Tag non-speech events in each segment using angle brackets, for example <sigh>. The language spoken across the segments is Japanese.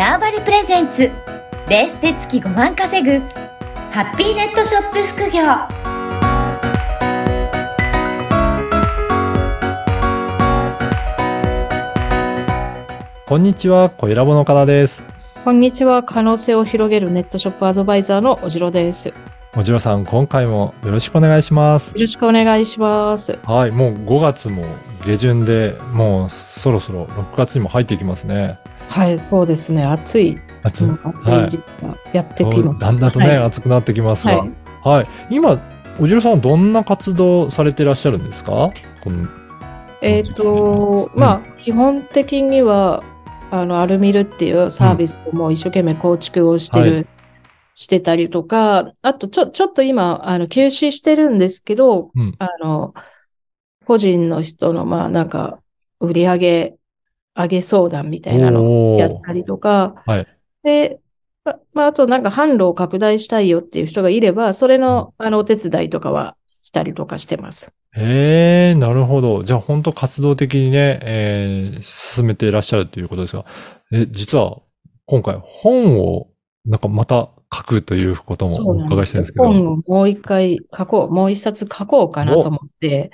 ターバリプレゼンツベースで月5万稼ぐハッピーネットショップ副業こんにちは、小ラボの方です。こんにちは。可能性を広げるネットショップアドバイザーのおじろです。よおじろさん、今回もよろしくお願いします。ろしくお願いします。はい、もう5月も下旬で、もうそろそろ6月にも入っていきますね。はい、そうですね。暑い、暑い。うん暑い時期がやってきます。だんだんとね、はい暑くなってきますが。ははいい。今、おじろさんはどんな活動されていらっしゃるんですか？えっ、と、まあ、基本的には、あの、アルミルっていうサービスをもう一生懸命構築をしてる、はいしてたりとか、あと、ちょ、ちょっと今、あの、休止してるんですけど、うんあの、個人の人の、まあ、なんか、売り上げ、上げ相談みたいなのをやったりとか、はい。で、ままあ、あとなんか販路を拡大したいよっていう人がいれば、それの、あの、お手伝いとかはしたりとかしてます。へえ、なるほど。じゃあ本当活動的にね、えー進めていらっしゃるということですが、え、実は今回本をなんかまた書くということもお伺いしてるんですけど。本をもう一回書こう、もう一冊書こうかなと思って、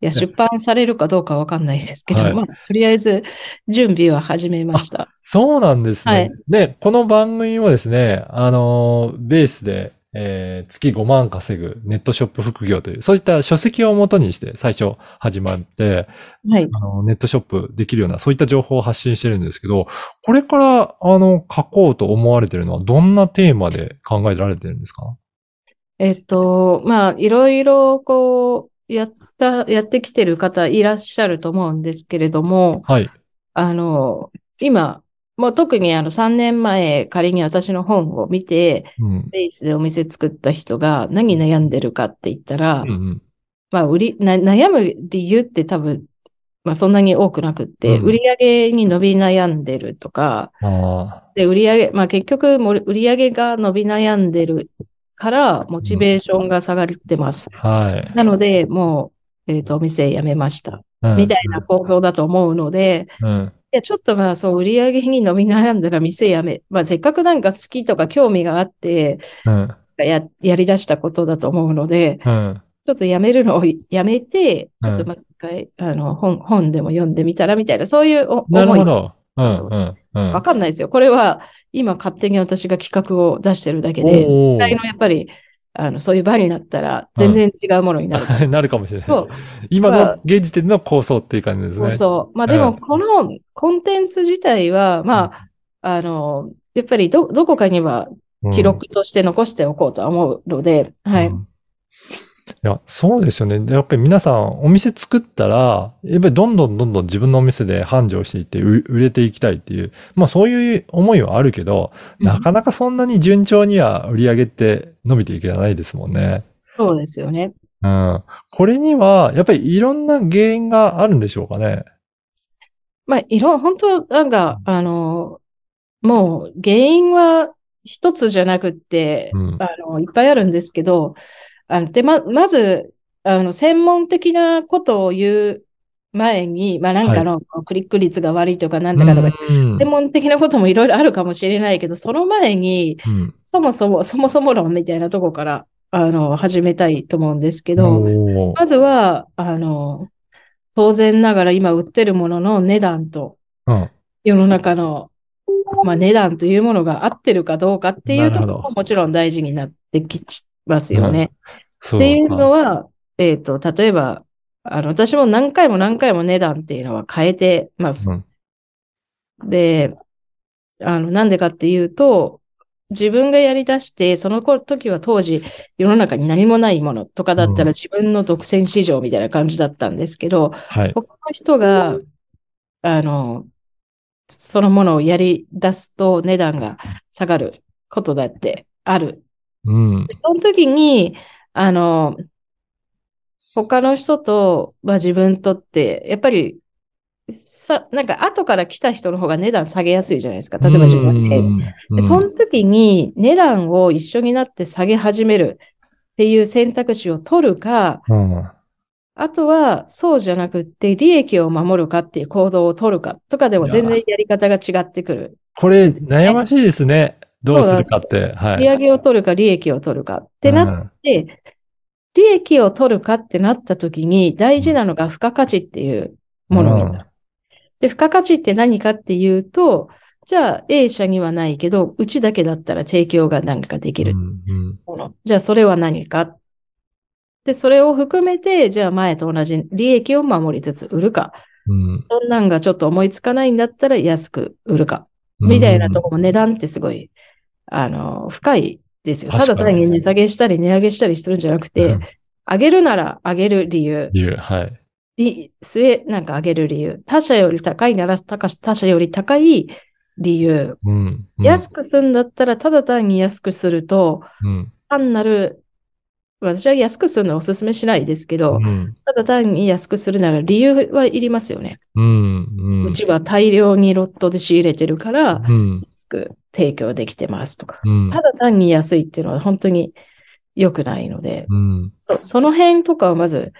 いや、出版されるかどうかわかんないですけど、はいまあ、とりあえず準備は始めました。そうなんですね。はいで、この番組もですね、あのーベースで、えー月5万稼ぐネットショップ副業という、そういった書籍をもとにして最初始まって、はい。あの、ネットショップできるような、そういった情報を発信してるんですけど、これから、あの、書こうと思われてるのは、どんなテーマで考えられてるんですか？えっと、まあ、いろいろ、こう、やった、やってきてる方いらっしゃると思うんですけれども、はい。あの、今、もう特にあの3年前仮に私の本を見て、うん。ベースでお店作った人が何悩んでるかって言ったら、うんうん。まあ、売り、な、悩む理由って多分、まあそんなに多くなくって、うん売り上げに伸び悩んでるとか、あで、売り上げ、まあ結局売り上げが伸び悩んでるから、モチベーションが下がってます。あ、はい。なので、もう、えっと、お店辞めました。うんみたいな構造だと思うので、うん。いや、ちょっとまあ、そう、売り上げに伸び悩んだら店辞め、まあ、せっかくなんか好きとか興味があって、うん。や、やり出したことだと思うので、うん。ちょっとやめるのをやめて、うんちょっとまず一回、あの、本、本でも読んでみたらみたいな、そういうおなる思い。ほど。うん。うん。うん。わかんないですよ。これは、今勝手に私が企画を出してるだけで、実際のやっぱり、あの、そういう場になったら、全然違うものになるから。<laughs> なるかもしれない。今のまあ現時点の構想っていう感じですね。そうそう。まあでも、このコンテンツ自体は、まあ、あの、やっぱりど、どこかにはうん記録として残しておこうとは思うので、はい。うんいや、そうですよね。でやっぱり皆さんお店作ったら、やっぱりどんどんどんどん自分のお店で繁盛していってう売れていきたいっていう、まあそういう思いはあるけど、なかなかそんなに順調には売り上げって伸びていけないですもんね。そうですよね。うん。これには、やっぱりいろんな原因があるんでしょうかね。まあ、いろ、本当なんか、あの、もう原因は一つじゃなくって、うんあの、いっぱいあるんですけど、あの、で、ま、まず、あの、専門的なことを言う前に、まあなんかの、クリック率が悪いとかなんとかとか、うん専門的なこともいろいろあるかもしれないけど、その前に、うん。そもそも、そもそも論みたいなとこから、あの、始めたいと思うんですけど、まずは、あの、当然ながら今売ってるものの値段と、うん。世の中の、まあ、値段というものが合ってるかどうかっていうところももちろん大事になってきますよね。っていうかのは、えっと、例えば、あの、私も何回も何回も値段っていうのは変えてます。うんで、あの、なんでかっていうと、自分がやり出して、その時は当時世の中に何もないものとかだったうんら自分の独占市場みたいな感じだったんですけど、はい。他の人が、あの、そのものをやり出すと値段が下がることだってある。うん。でその時に、あの、他の人と、まあ自分とって、やっぱり、さ、なんか後から来た人の方が値段下げやすいじゃないですか。例えば自分が1000円うんで、その時に値段を一緒になって下げ始めるっていう選択肢を取るか、うんあとはそうじゃなくって利益を守るかっていう行動を取るかとかでも全然やり方が違ってくる。これ悩ましいですね。どうするかって。はい。利上げを取るか利益を取るかってなって、利益を取るかってなった時に大事なのが付加価値っていうものになる。で、付加価値って何かっていうと、じゃあ A 社にはないけど、うちだけだったら提供が何かできるうんうんもの。じゃあそれは何か。で、それを含めて、じゃあ前と同じ利益を守りつつ売るか。うんそんなんがちょっと思いつかないんだったら安く売るか。みたいなとこも値段ってすごい、あの、深いですよ。ただ単に値下げしたり値上げしたりするんじゃなくてうん、上げるなら上げる理由、理由、はい。り末なんか上げる理由、他社より高いなら他他社より高い理由、うん。うん安くするんだったらただ単に安くすると、うん。単なる、私は安くするのはお勧めしないですけど、うん。ただ単に安くするなら理由はいりますよね。うん。うん。うちは大量にロットで仕入れてるから、うん。安く提供できてますとか。うん。ただ単に安いっていうのは本当に良くないので、うん。そその辺とかをまず、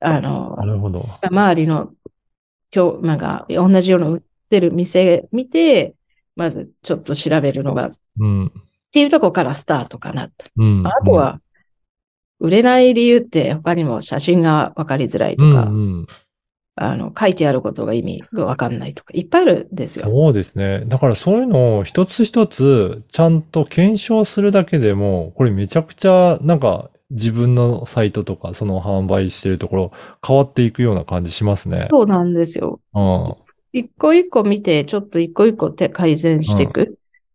あのな、るほど。周りの、今日、なんか、同じような売ってる店見て、まずちょっと調べるのが、っうん。ていうところからスタートかなと。うん。あとは、売れない理由って他にも写真がわかりづらいとうん、か、うん。あの、書いてあることが意味がわかんないとか、いっぱいあるんですよ。そうですね。だからそういうのを一つ一つちゃんと検証するだけでも、これめちゃくちゃなんか自分のサイトとかその販売してるところ変わっていくような感じしますね。そうなんですよ。うん。一個一個見て、ちょっと一個一個手改善していくっ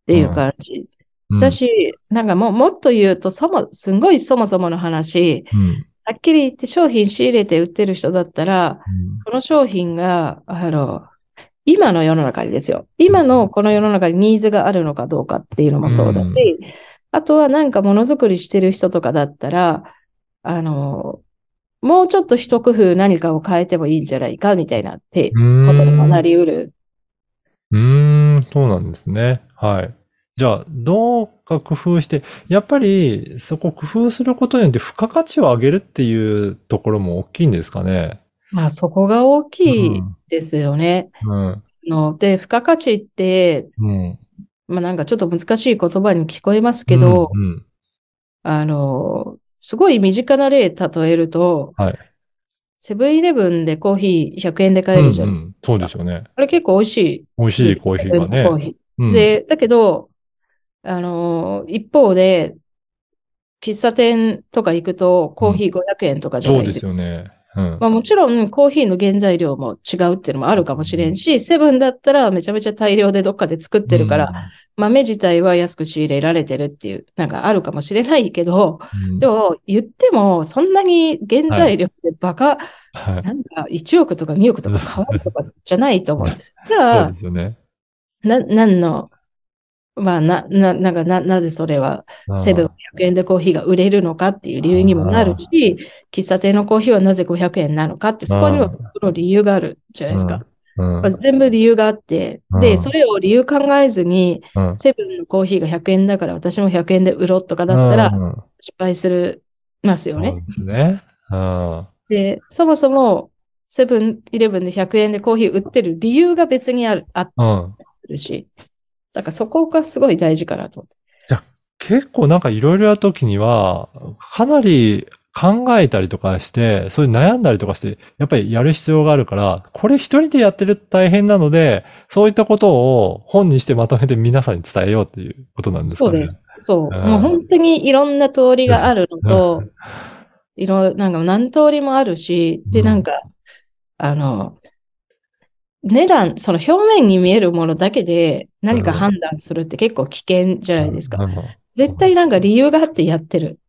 ていう感じ。うんだし、なんかもう、もっと言うと、そも、すんごいそもそもの話、うん。はっきり言って商品仕入れて売ってる人だったら、その商品が、あの、今の世の中にですよ。今のこの世の中にニーズがあるのかどうかっていうのもそうだし、うあとはなんかものづくりしてる人とかだったら、あの、もうちょっと一工夫何かを変えてもいいんじゃないかみたいなってうん。ことにもなりうる。うーん、そうなんですね。はい。じゃあ、どうか工夫して、やっぱりそこ工夫することによって付加価値を上げるっていうところも大きいんですかね。まあそこが大きいですよね。うん。ので、付加価値って、うん。まあなんかちょっと難しい言葉に聞こえますけど、うんうんあの、すごい身近な例例えると、はいセブンイレブンでコーヒー100円で買えるじゃん。うんうんそうですよね。あれ結構美味しい美味しいコーヒーがね。コーヒーうん、で、だけど、あの、一方で、喫茶店とか行くとコーヒー500円とかじゃないそうですよね。うん。まあもちろんコーヒーの原材料も違うっていうのもあるかもしれんし、セブンだったらめちゃめちゃ大量でどっかで作ってるから、豆自体は安く仕入れられてるっていう、なんかあるかもしれないけど、うん、でも言ってもそんなに原材料でバカ、はい、なんか1億とか2億とか変わるとかじゃないと思うんです。じ <laughs> ゃそうあで、すよね。な、なんの、まあ、な、な、なんか、な、なぜそれは、セブン100円でコーヒーが売れるのかっていう理由にもなるし、喫茶店のコーヒーはなぜ500円なのかって、そこにはその理由があるじゃないですか。うん。まあ、全部理由があって、うん。で、それを理由考えずに、うん。セブンのコーヒーが100円だから私も100円で売ろうとかだったらうん失敗する、ますよね。そうですね。うんで、そもそも、セブンイレブンで100円でコーヒー売ってる理由が別にある、あったうん。りするし、だからそこがすごい大事かなと思って。結構なんかいろいろやるときには、かなり考えたりとかして、そういう悩んだりとかして、やっぱりやる必要があるから、これ一人でやってると大変なので、そういったことを本にしてまとめて皆さんに伝えようっていうことなんですかね。そうです。そう。うんもう本当にいろんな通りがあるのと、<laughs> いろ、なんか何通りもあるし、で、うんなんか、あの、値段、その表面に見えるものだけで何か判断するって結構危険じゃないですか。うん絶対なんか理由があってやってる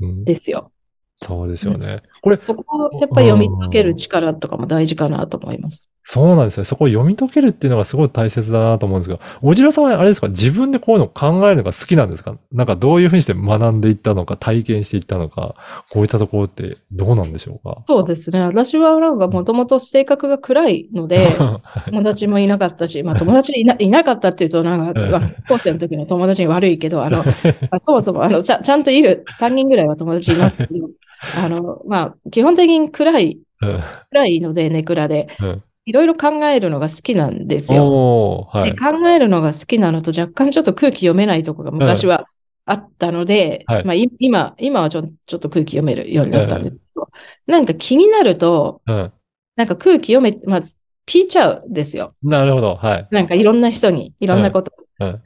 うんんですよ。そうですよね。これ、そこをやっぱり読み解ける力とかも大事かなと思います。そうなんですね。そこを読み解けるっていうのがすごい大切だなと思うんですが、おじらさんはあれですか？自分でこういうのを考えるのが好きなんですか？なんかどういうふうにして学んでいったのか、体験していったのか、こういったところってどうなんでしょうか？そうですね。私はなんかもともと性格が暗いので、<laughs> 友達もいなかったし、まあ友達いな <laughs> いなかったっていうと、なんか、高校生の時の友達に悪いけど、あの、あそもそも、あの、ちゃちゃんといる3人ぐらいは友達いますけど、<laughs> あの、まあ、基本的に暗い、うん。暗いので、ネクラで。うんいろいろ考えるのが好きなんですよ。はい。で考えるのが好きなのと若干ちょっと空気読めないとこが昔はあったので、はいまあい今、今はちょちょっと空気読めるようになったんですけど、なんか気になると、うん。なんか空気読め、まず聞いちゃうんですよ。なるほど。はい。なんかいろんな人に、いろんなこと。うん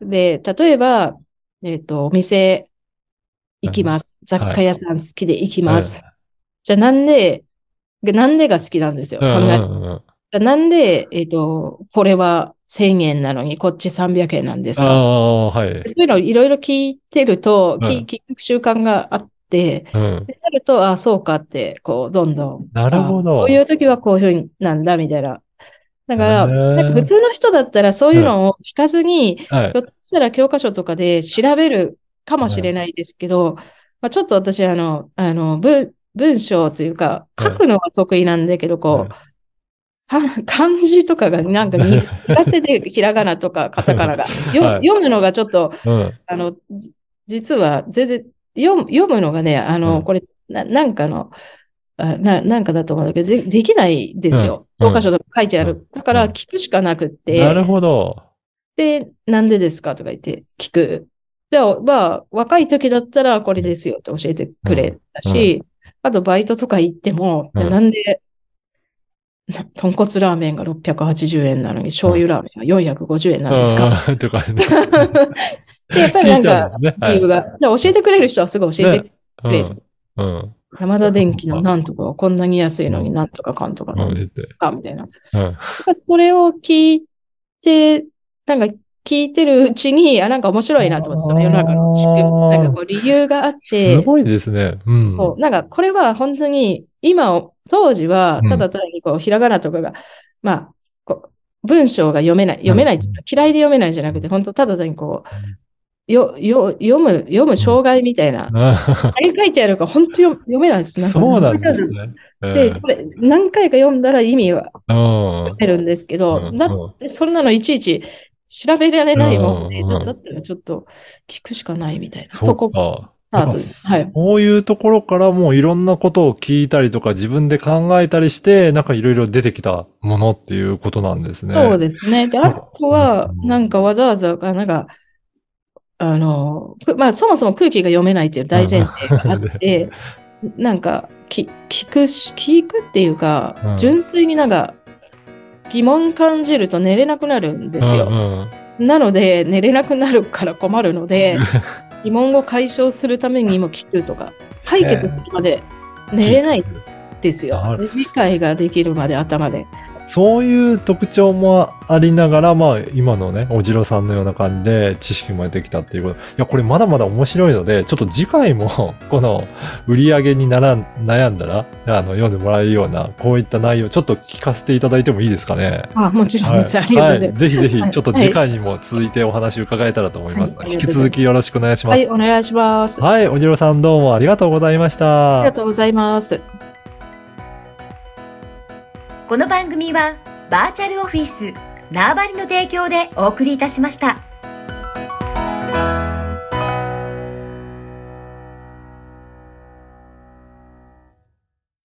で、例えば、えっ、と、お店行きます。雑貨屋さん好きで行きます。じゃあなんで、なんでが好きなんですよ。うん。うん考えなんで、えっ、と、これは1000円なのにこっち300円なんですか？はい。そういうのをいろいろ聞いてると、うん聞聞く習慣があって、うん。でなると、あそうかって、こう、どんどん。なるほどあこういう時はこういうふうになんだ、みたいな。だから、なんか普通の人だったらそういうのを聞かずに、はいひょ。っとしたら教科書とかで調べるかもしれないですけど、まあ、ちょっと私、あの、あの、文、文章というか、はい書くのは得意なんだけど、こう、<laughs> 漢字とかがなんかに苦手で、ひらがなとか <laughs> カタカナが。読むのがちょっと、うん。あの、じ実は全然、読む、のがね、あの、うんこれ、な、なんかの、あな、なんかだと思うんだけど、でできないですよ。うん教科書とか書いてあうる。だからうん聞くしかなくって、なるほど。で、なんでですかとか言って聞く。じゃあ、まあ、若い時だったらこれですよって教えてくれたし、あとバイトとか行っても、うんでなんで、な豚骨ラーメンが680円なのに醤油ラーメンが450円なんですか、うんとかね。<laughs> で、やっぱりなんか、ね。はい理由が。じゃあ教えてくれる人はすぐ教えてくれる。うん。うん。山田電機のなんとかはこんなに安いのになんとかかんとかなんうん。ですかみたいな。うん。それを聞いて、なんか聞いてるうちに、あ、なんか面白いなと思ってたの世の中の仕組みなんかこう理由があっすて、ごいですね。うん。そう。なんかこれは本当に今を、当時はうん。ただ単にこうひらがなとかが、まあ、こう文章が読めない、読めないうか嫌いで読めないんじゃなくて、本当ただ単にこう、よ、よ、読む、読む障害みたいな、ああれ書いてあるから本当読読めないです。なんかそうなんですね。<laughs> で、それ、何回か読んだら意味はうん。出るんですけど、うん。だって、そんなのいちいち調べられないもんで、うんちょっとだったらちょっと聞くしかないみたいな。そこか。はい。そういうところからもういろんなことを聞いたりとか自分で考えたりして、なんかいろいろ出てきたものっていうことなんですね。そうですね。で、あとはう、んなんかわざわざ、あなんか、あの、くまあ、そもそも空気が読めないっていう大前提があって、<laughs> なんか、き聞くし、聞くっていうかうん、純粋になんか、疑問感じると寝れなくなるんですよ。うんうんなので、寝れなくなるから困るので、<laughs> 疑問を解消するためにも聞くとか、解決するまで寝れないですよ理解ができるまで頭で。そういう特徴もありながら、まあ今のね、おじろさんのような感じで知識も得てきたっていうこと。いや、これまだまだ面白いので、ちょっと次回も <laughs> この売り上げにならん悩んだら、あの、読んでもらえるような、こういった内容、ちょっと聞かせていただいてもいいですかね？あ、もちろんです。ありがとうございはい、ます。ぜひぜひ、はいちょっと次回にも続いてお話伺えたらと思います。はい引き続きよろしくお願いします。はい、お願いします。あはい、おじろさんどうもありがとうございました。りがとうございます。この番組はバーチャルオフィス縄張りの提供でお送りいたしました。